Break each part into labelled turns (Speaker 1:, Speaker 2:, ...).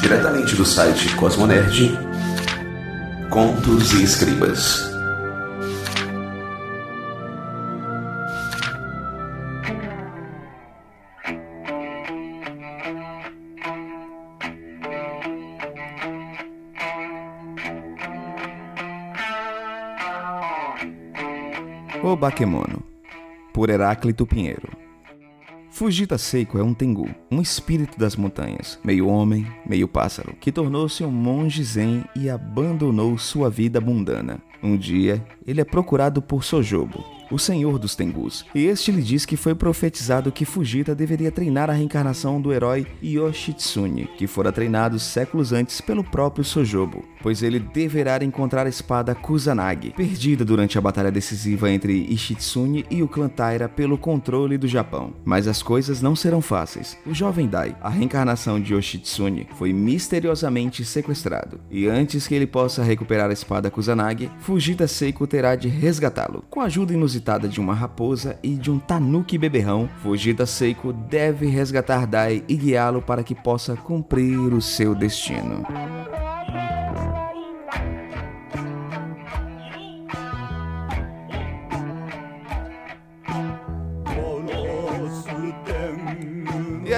Speaker 1: Diretamente do site Cosmonerd, Contos e Escribas.
Speaker 2: O Bakemono, por Heráclito Pinheiro. Fujita Seiko é um Tengu, um espírito das montanhas, meio homem, meio pássaro, que tornou-se um monge zen e abandonou sua vida mundana. Um dia, ele é procurado por Sojobo, o senhor dos Tengus, e este lhe diz que foi profetizado que Fujita deveria treinar a reencarnação do herói Yoshitsune, que fora treinado séculos antes pelo próprio Sojobo, pois ele deverá encontrar a espada Kusanagi, perdida durante a batalha decisiva entre Ishitsune e o clã Taira pelo controle do Japão. Mas as coisas não serão fáceis. O jovem Dai, a reencarnação de Yoshitsune, foi misteriosamente sequestrado, e antes que ele possa recuperar a espada Kusanagi, Fujita Seiko terá de resgatá-lo. Com a ajuda inusitada de uma raposa e de um tanuki beberrão, Fujita Seiko deve resgatar Dai e guiá-lo para que possa cumprir o seu destino.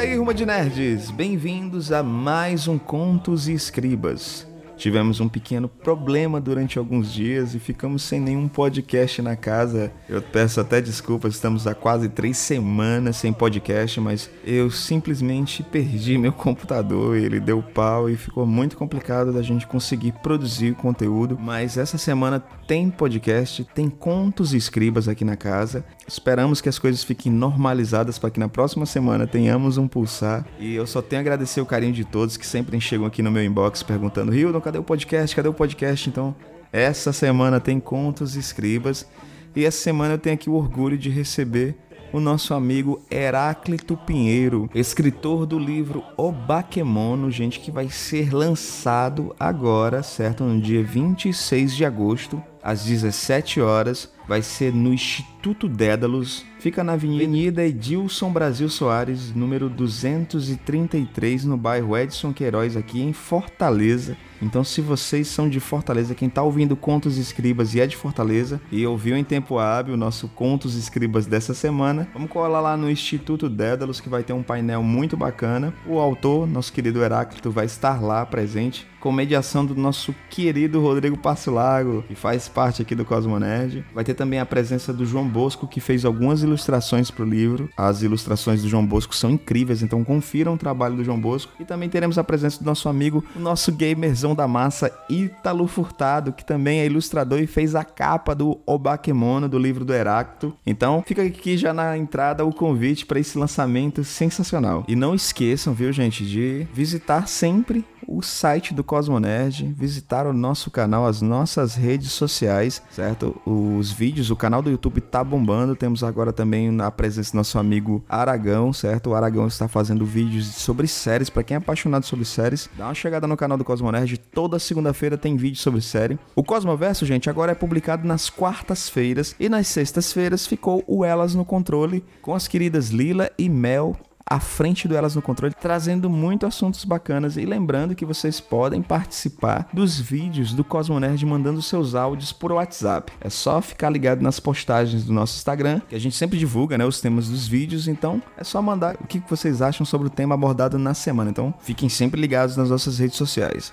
Speaker 2: Aí, Ruma de Nerds, bem-vindos a mais um Contos e Escribas. Tivemos um pequeno problema durante alguns dias e ficamos sem nenhum podcast na casa. Eu peço até desculpas, estamos há quase três semanas sem podcast, mas eu simplesmente perdi meu computador, ele deu pau e ficou muito complicado da gente conseguir produzir conteúdo. Mas essa semana tem podcast, tem contos e escribas aqui na casa. Esperamos que as coisas fiquem normalizadas para que na próxima semana tenhamos um pulsar. E eu só tenho a agradecer o carinho de todos que sempre chegam aqui no meu inbox perguntando: Hildon, cadê o podcast? Cadê o podcast? Então, essa semana tem contos escribas. E essa semana eu tenho aqui o orgulho de receber o nosso amigo Heráclito Pinheiro, escritor do livro O Bakemono, gente, que vai ser lançado agora, certo? No dia 26 de agosto, às 17 horas. Vai ser no Instituto Dédalus, fica na Avenida Edilson Brasil Soares, número 233, no bairro Edson Queiroz, aqui em Fortaleza. Então, se vocês são de Fortaleza, quem está ouvindo Contos Escribas e é de Fortaleza e ouviu em tempo hábil o nosso Contos Escribas dessa semana, vamos colar lá no Instituto Dédalus, que vai ter um painel muito bacana. O autor, nosso querido Heráclito, vai estar lá presente, com mediação do nosso querido Rodrigo Lago, que faz parte aqui do Cosmo Nerd. Vai ter também a presença do João Bosco, que fez algumas ilustrações para o livro. As ilustrações do João Bosco são incríveis, então confiram o trabalho do João Bosco. E também teremos a presença do nosso amigo, o nosso gamerzão da massa, Ítalo Furtado, que também é ilustrador e fez a capa do Obakemono, do livro do Heráclito. Então, fica aqui já na entrada o convite para esse lançamento sensacional. E não esqueçam, viu, gente, de visitar sempre o site do Cosmonerd, visitar o nosso canal, as nossas redes sociais, certo? Os vídeos, o canal do YouTube tá bombando. Temos agora também a presença do nosso amigo Aragão, certo? O Aragão está fazendo vídeos sobre séries. Para quem é apaixonado sobre séries, dá uma chegada no canal do Cosmonerd. Toda segunda-feira tem vídeo sobre série. O Cosmoverso, gente, agora é publicado nas quartas-feiras e nas sextas-feiras ficou o Elas no Controle com as queridas Lila e Mel à frente do Elas no Controle, trazendo muito assuntos bacanas. E lembrando que vocês podem participar dos vídeos do Cosmonerd mandando seus áudios por WhatsApp. É só ficar ligado nas postagens do nosso Instagram, que a gente sempre divulga né, os temas dos vídeos. Então é só mandar o que vocês acham sobre o tema abordado na semana. Então fiquem sempre ligados nas nossas redes sociais.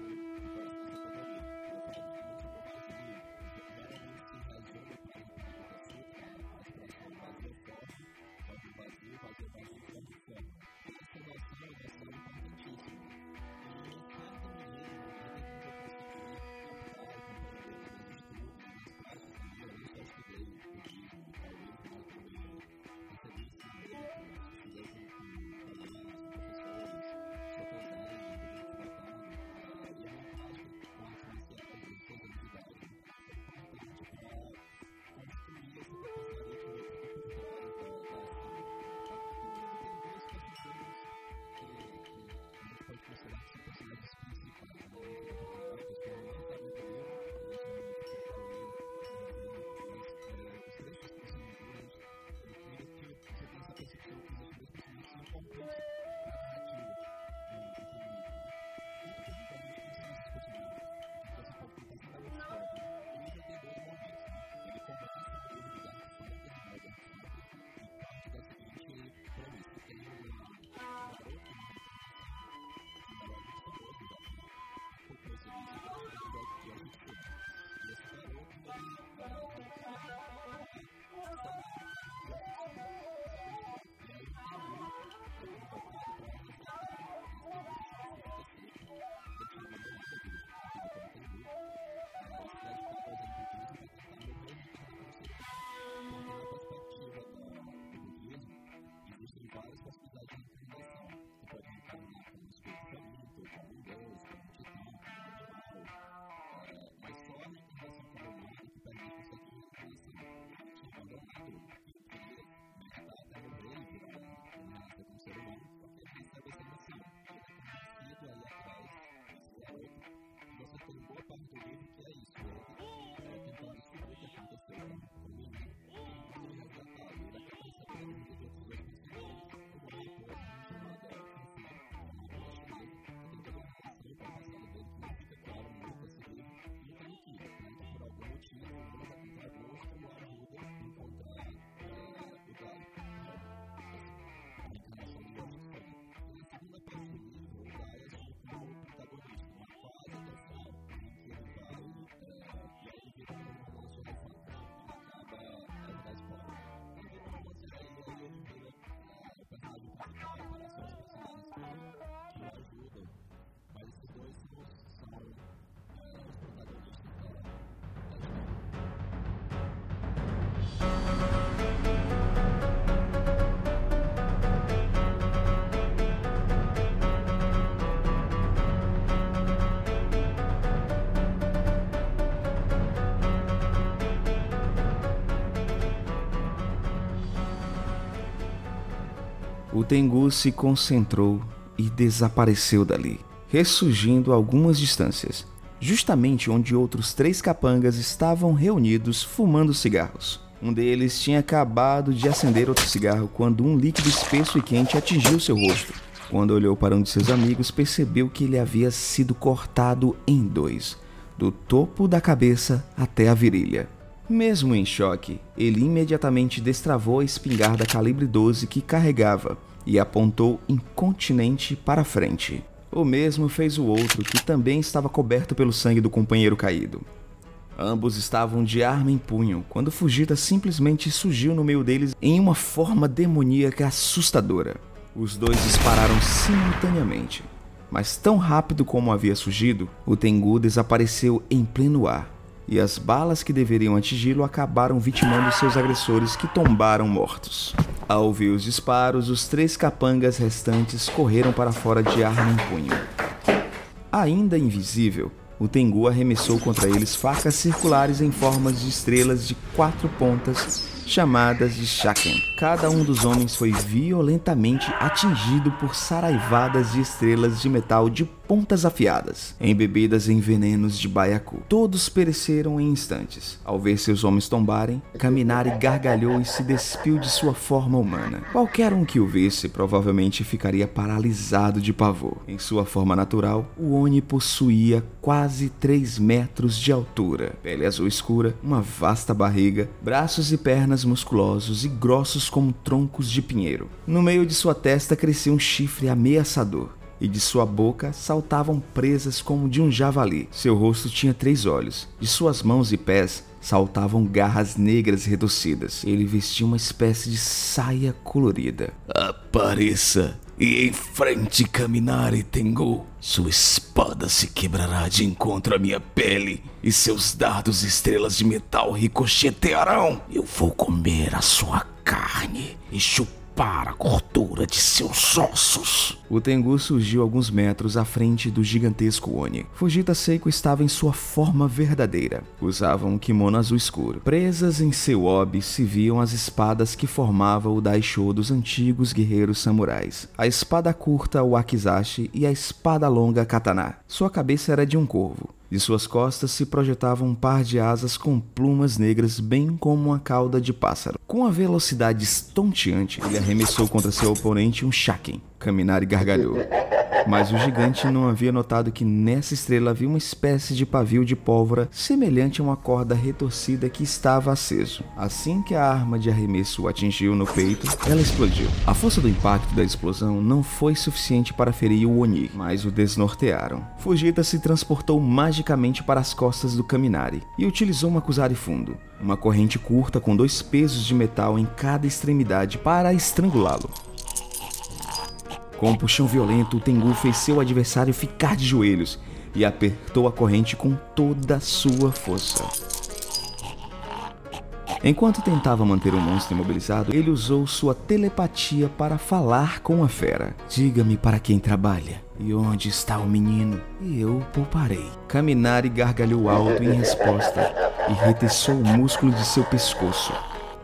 Speaker 2: O Tengu se concentrou e desapareceu dali, ressurgindo a algumas distâncias, justamente onde outros três capangas estavam reunidos fumando cigarros. Um deles tinha acabado de acender outro cigarro quando um líquido espesso e quente atingiu seu rosto. Quando olhou para um de seus amigos, percebeu que ele havia sido cortado em dois, do topo da cabeça até a virilha. Mesmo em choque, ele imediatamente destravou a espingarda calibre 12 que carregava e apontou incontinente para frente. O mesmo fez o outro, que também estava coberto pelo sangue do companheiro caído. Ambos estavam de arma em punho, quando Fujita simplesmente surgiu no meio deles em uma forma demoníaca assustadora. Os dois dispararam simultaneamente, mas tão rápido como havia surgido, o Tengu desapareceu em pleno ar, e as balas que deveriam atingi-lo acabaram vitimando seus agressores que tombaram mortos. Ao ouvir os disparos, os três capangas restantes correram para fora de arma em punho. Ainda invisível, o Tengu arremessou contra eles facas circulares em formas de estrelas de quatro pontas chamadas de Shaken. Cada um dos homens foi violentamente atingido por saraivadas de estrelas de metal de pontas afiadas, embebidas em venenos de baiacu. Todos pereceram em instantes. Ao ver seus homens tombarem, Kaminari gargalhou e se despiu de sua forma humana. Qualquer um que o visse provavelmente ficaria paralisado de pavor. Em sua forma natural, o Oni possuía quase 3 metros de altura, pele azul escura, uma vasta barriga, braços e pernas musculosos e grossos como troncos de pinheiro. No meio de sua testa crescia um chifre ameaçador e de sua boca saltavam presas como de um javali. Seu rosto tinha três olhos. De suas mãos e pés saltavam garras negras reduzidas. Ele vestia uma espécie de saia colorida.
Speaker 3: Apareça e enfrente Caminare Tengu. Sua espada se quebrará de encontro à minha pele e seus dardos estrelas de metal ricochetearão. Eu vou comer a sua carne e chupar para a gordura de seus ossos.
Speaker 2: O Tengu surgiu alguns metros à frente do gigantesco Oni. Fujita Seiko estava em sua forma verdadeira. Usava um kimono azul escuro. Presas em seu obi se viam as espadas que formavam o Daisho dos antigos guerreiros samurais. A espada curta Wakizashi e a espada longa Katana. Sua cabeça era de um corvo. De suas costas se projetava um par de asas com plumas negras, bem como uma cauda de pássaro. Com a velocidade estonteante, ele arremessou contra seu oponente um Shaken. Caminari gargalhou. Mas o gigante não havia notado que nessa estrela havia uma espécie de pavio de pólvora semelhante a uma corda retorcida que estava aceso. Assim que a arma de arremesso o atingiu no peito, ela explodiu. A força do impacto da explosão não foi suficiente para ferir o Oni, mas o desnortearam. Fujita se transportou magicamente para as costas do Kaminari e utilizou uma Kuzari fundo, uma corrente curta com dois pesos de metal em cada extremidade para estrangulá-lo. Com um puxão violento, o Tengu fez seu adversário ficar de joelhos e apertou a corrente com toda a sua força. Enquanto tentava manter o monstro imobilizado, ele usou sua telepatia para falar com a fera. Diga-me para quem trabalha e onde está o menino, e eu o pouparei. Caminari gargalhou alto em resposta e reteçou o músculo de seu pescoço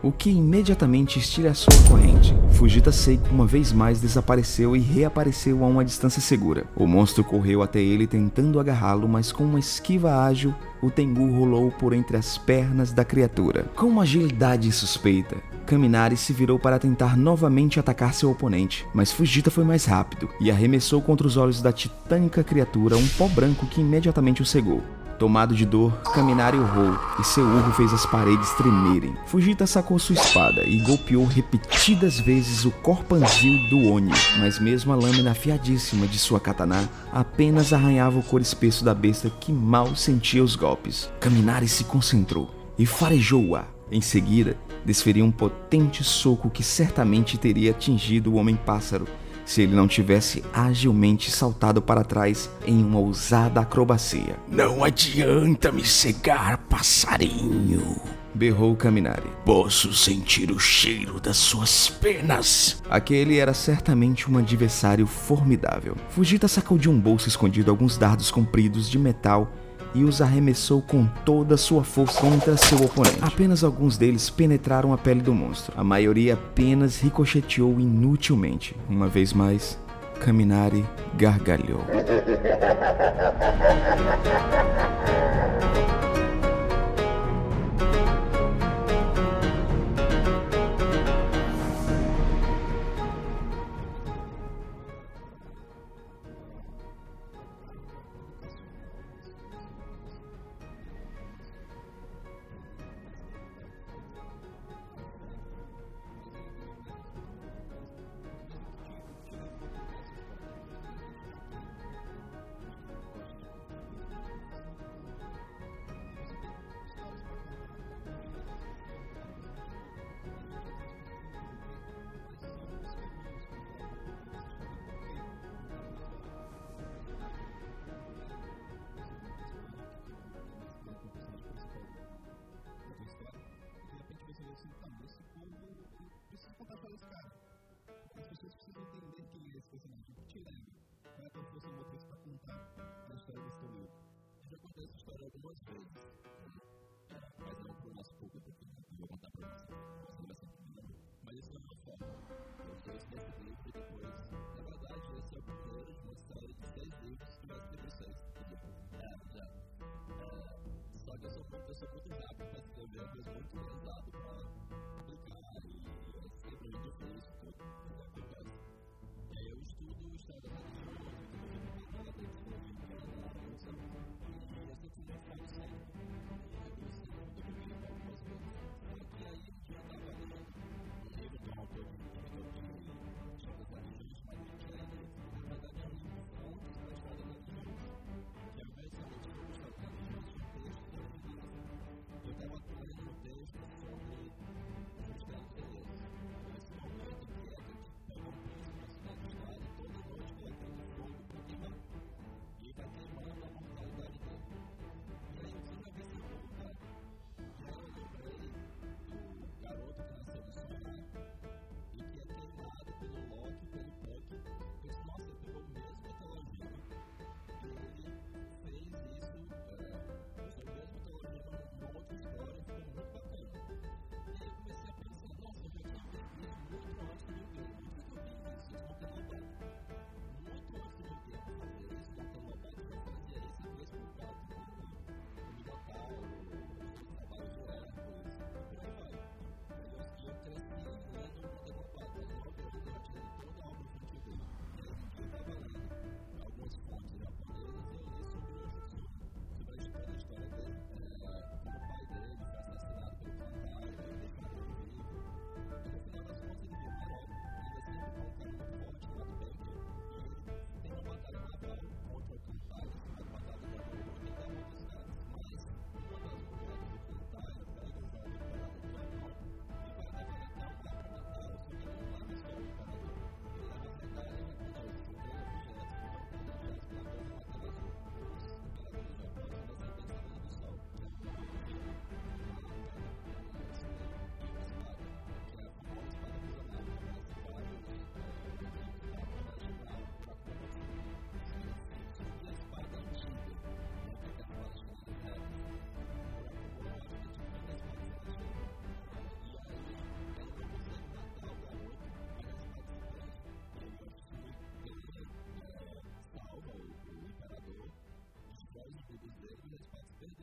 Speaker 2: o que imediatamente estilhaçou a corrente. Fujita Seiko uma vez mais desapareceu e reapareceu a uma distância segura. O monstro correu até ele tentando agarrá-lo, mas com uma esquiva ágil, o Tengu rolou por entre as pernas da criatura. Com uma agilidade suspeita, Kaminari se virou para tentar novamente atacar seu oponente, mas Fujita foi mais rápido e arremessou contra os olhos da titânica criatura um pó branco que imediatamente o cegou. Tomado de dor, Kaminari urrou e seu urro fez as paredes tremerem. Fujita sacou sua espada e golpeou repetidas vezes o corpanzil do Oni, mas mesmo a lâmina afiadíssima de sua katana apenas arranhava o cor espesso da besta que mal sentia os golpes. Kaminari se concentrou e farejou-a. Em seguida, desferiu um potente soco que certamente teria atingido o Homem-Pássaro se ele não tivesse agilmente saltado para trás em uma ousada acrobacia.
Speaker 3: Não adianta me cegar, passarinho.
Speaker 2: Berrou Kaminari.
Speaker 3: Posso sentir o cheiro das suas penas.
Speaker 2: Aquele era certamente um adversário formidável. Fujita sacou de um bolso escondido alguns dardos compridos de metal e os arremessou com toda a sua força contra seu oponente. Apenas alguns deles penetraram a pele do monstro. A maioria apenas ricocheteou inutilmente. Uma vez mais, Kaminari gargalhou.
Speaker 4: eu sou é muito rápido para escrever, mas muito pesado para aplicar. Né? E né? é sempre muito difícil tudo que acontece. E aí eu estudo o estado da religião, né? eu estudo a muito de Deus, que é a palavra de Deus. E eu sempre me falo sempre.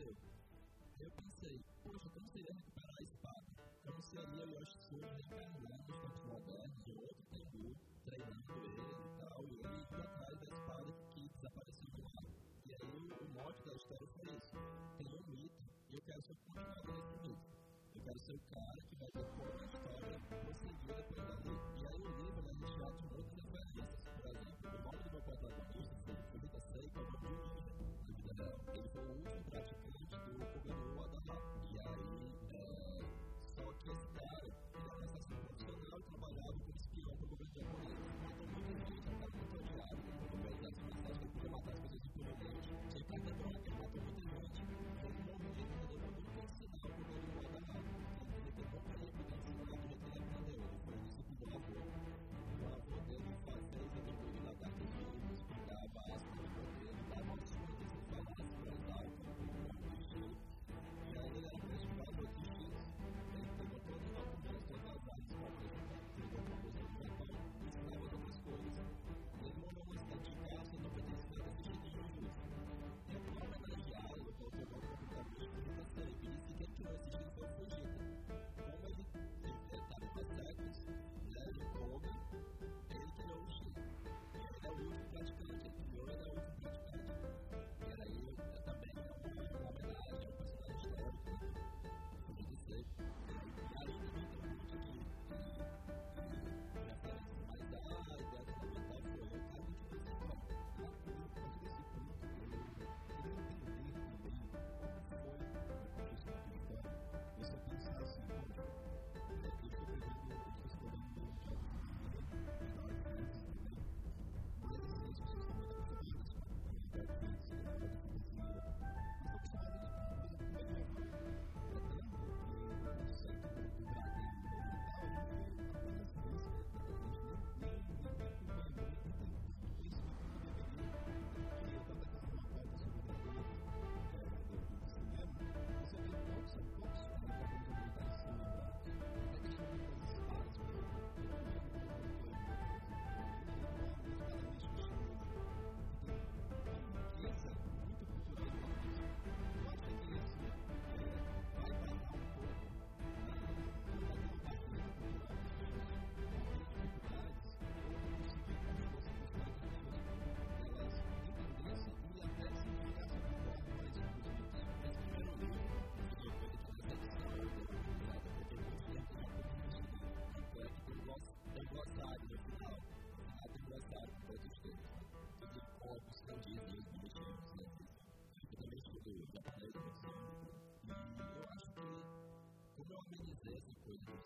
Speaker 4: aconteceu? Eu pensei, poxa, como seria recuperar a espada. Como seria o Yoshitsune reencarnando os tempos modernos de outro tempo, treinando ele e tal, e ele indo atrás da espada que desapareceu do mar. E aí o mote da história foi isso. Tem um mito, e eu quero ser continuado nesse mito. Eu quero ser o cara que vai decorar a história, prosseguir depois dali. E aí o livro é recheado de muitas referências. Por exemplo, o nome do meu protagonista foi Felipe Seiko, é o nome de um livro. Ele foi o último praticante Thank you. Coisa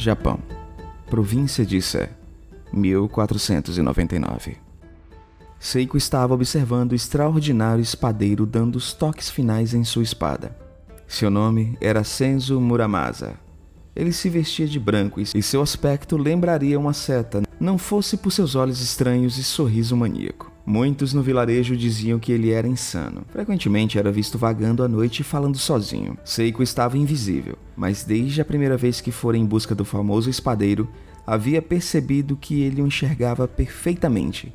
Speaker 5: Japão. Província de Sé, 1499. Seiko estava observando o extraordinário espadeiro dando os toques finais em sua espada. Seu nome era Senzo Muramasa. Ele se vestia de branco e seu aspecto lembraria uma seta, não fosse por seus olhos estranhos e sorriso maníaco. Muitos no vilarejo diziam que ele era insano. Frequentemente era visto vagando à noite e falando sozinho. Seiko estava invisível, mas desde a primeira vez que fora em busca do famoso espadeiro, havia percebido que ele o enxergava perfeitamente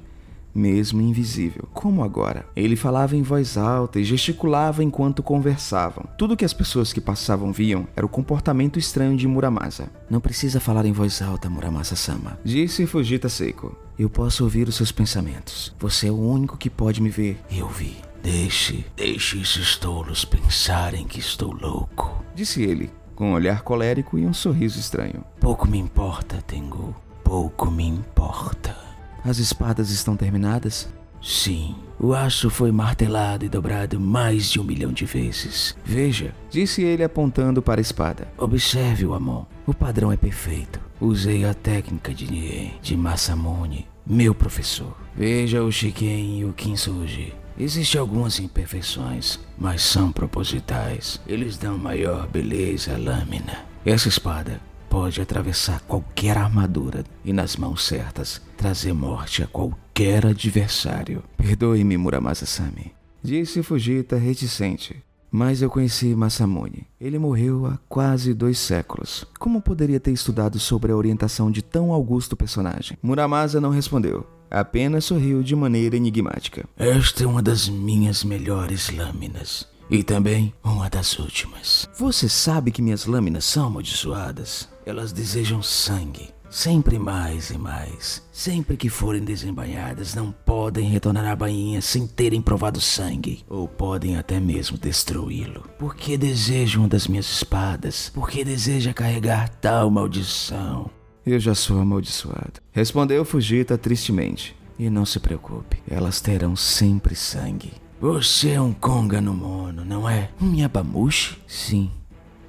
Speaker 5: mesmo invisível, como agora. Ele falava em voz alta e gesticulava enquanto conversavam. Tudo que as pessoas que passavam viam era o comportamento estranho de Muramasa. Não precisa falar em voz alta, Muramasa-sama, disse Fujita Seiko. Eu posso ouvir os seus pensamentos. Você é o único que pode me ver e ouvir.
Speaker 2: Deixe, deixe esses tolos pensarem que estou louco,
Speaker 5: disse ele, com um olhar colérico e um sorriso estranho.
Speaker 2: Pouco me importa, Tengu. Pouco me importa.
Speaker 5: As espadas estão terminadas?
Speaker 2: Sim, o aço foi martelado e dobrado mais de um milhão de vezes.
Speaker 5: Veja, disse ele apontando para a espada.
Speaker 2: Observe o Amon. O padrão é perfeito. Usei a técnica de Nie, de Masamune, meu professor. Veja o Shiken e o Kinsuji. Existem algumas imperfeições, mas são propositais. Eles dão maior beleza à lâmina. Essa espada pode atravessar qualquer armadura e, nas mãos certas, trazer morte a qualquer adversário.
Speaker 5: Perdoe-me, Muramasa-sami, disse Fujita reticente. Mas eu conheci Masamune. Ele morreu há quase dois séculos. Como poderia ter estudado sobre a orientação de tão augusto personagem? Muramasa não respondeu. Apenas sorriu de maneira enigmática.
Speaker 2: Esta é uma das minhas melhores lâminas. E também uma das últimas.
Speaker 5: Você sabe que minhas lâminas são amaldiçoadas?
Speaker 2: Elas desejam sangue. Sempre mais e mais. Sempre que forem desembainhadas, não podem retornar à bainha sem terem provado sangue. Ou podem até mesmo destruí-lo. Por que deseja uma das minhas espadas? Por que deseja carregar tal maldição?
Speaker 5: Eu já sou amaldiçoado. Respondeu Fujita tristemente.
Speaker 2: E não se preocupe, elas terão sempre sangue. Você é um Konga no Mono, não é?
Speaker 5: Um Yabamushi?
Speaker 2: Sim.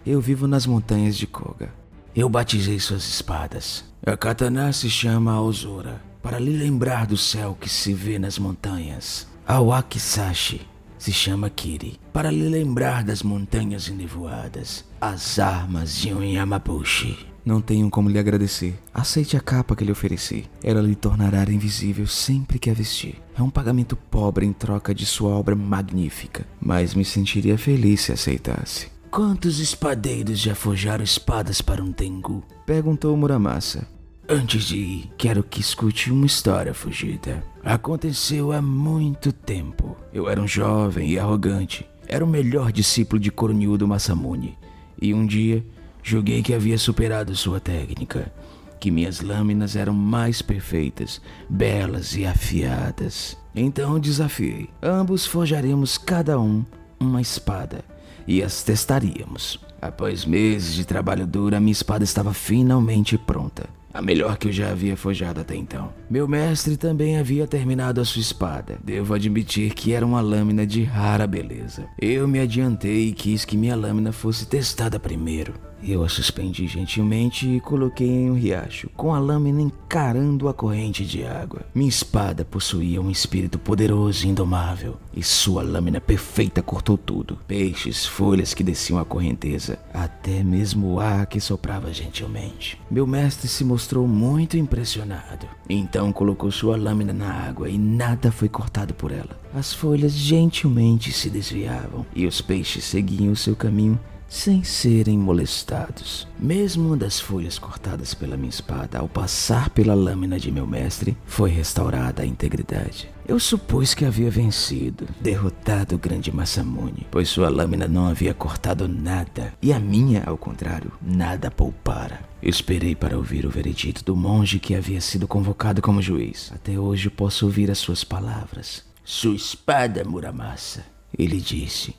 Speaker 2: Eu vivo nas montanhas de Koga. Eu batizei suas espadas. A katana se chama Aozora, para lhe lembrar do céu que se vê nas montanhas. A Wakisashi se chama Kiri, para lhe lembrar das montanhas enevoadas. As armas de um Yamabushi.
Speaker 5: Não tenho como lhe agradecer. Aceite a capa que lhe ofereci. Ela lhe tornará invisível sempre que a vestir. É um pagamento pobre em troca de sua obra magnífica, mas me sentiria feliz se aceitasse.
Speaker 2: Quantos espadeiros já forjaram espadas para um Tengu?
Speaker 5: Perguntou Muramasa.
Speaker 2: Antes de ir, quero que escute uma história fugida. Aconteceu há muito tempo. Eu era um jovem e arrogante. Era o melhor discípulo de Cornildo Masamune. E um dia Julguei que havia superado sua técnica, que minhas lâminas eram mais perfeitas, belas e afiadas. Então desafiei. Ambos forjaremos cada um uma espada e as testaríamos. Após meses de trabalho duro, a minha espada estava finalmente pronta a melhor que eu já havia forjado até então. Meu mestre também havia terminado a sua espada. Devo admitir que era uma lâmina de rara beleza. Eu me adiantei e quis que minha lâmina fosse testada primeiro. Eu a suspendi gentilmente e coloquei em um riacho, com a lâmina encarando a corrente de água. Minha espada possuía um espírito poderoso e indomável, e sua lâmina perfeita cortou tudo: peixes, folhas que desciam a correnteza, até mesmo o ar que soprava gentilmente. Meu mestre se mostrou muito impressionado. Então colocou sua lâmina na água e nada foi cortado por ela. As folhas gentilmente se desviavam e os peixes seguiam o seu caminho sem serem molestados. Mesmo das folhas cortadas pela minha espada, ao passar pela lâmina de meu mestre, foi restaurada a integridade. Eu supus que havia vencido, derrotado o grande Massamune, pois sua lâmina não havia cortado nada, e a minha, ao contrário, nada poupara. Esperei para ouvir o veredito do monge que havia sido convocado como juiz. Até hoje posso ouvir as suas palavras. Sua espada, Muramasa, ele disse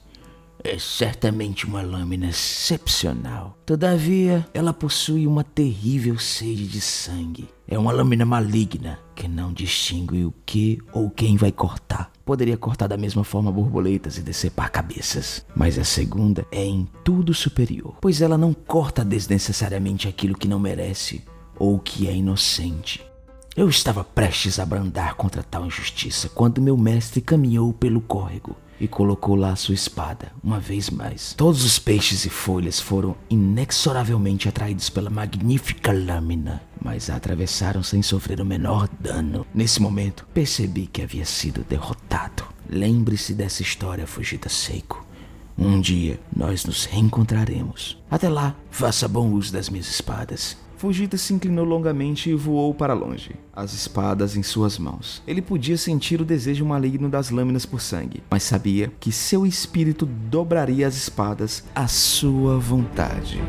Speaker 2: é certamente uma lâmina excepcional. Todavia, ela possui uma terrível sede de sangue. É uma lâmina maligna que não distingue o que ou quem vai cortar. poderia cortar da mesma forma borboletas e decepar cabeças. Mas a segunda é em tudo superior, pois ela não corta desnecessariamente aquilo que não merece ou que é inocente. Eu estava prestes a brandar contra tal injustiça quando meu mestre caminhou pelo córrego e colocou lá sua espada, uma vez mais. Todos os peixes e folhas foram inexoravelmente atraídos pela magnífica lâmina, mas a atravessaram sem sofrer o menor dano. Nesse momento, percebi que havia sido derrotado. Lembre-se dessa história, Fujita Seiko. Um dia nós nos reencontraremos. Até lá, faça bom uso das minhas espadas.
Speaker 6: Fujita se inclinou longamente e voou para longe, as espadas em suas mãos. Ele podia sentir o desejo maligno das lâminas por sangue, mas sabia que seu espírito dobraria as espadas à sua vontade.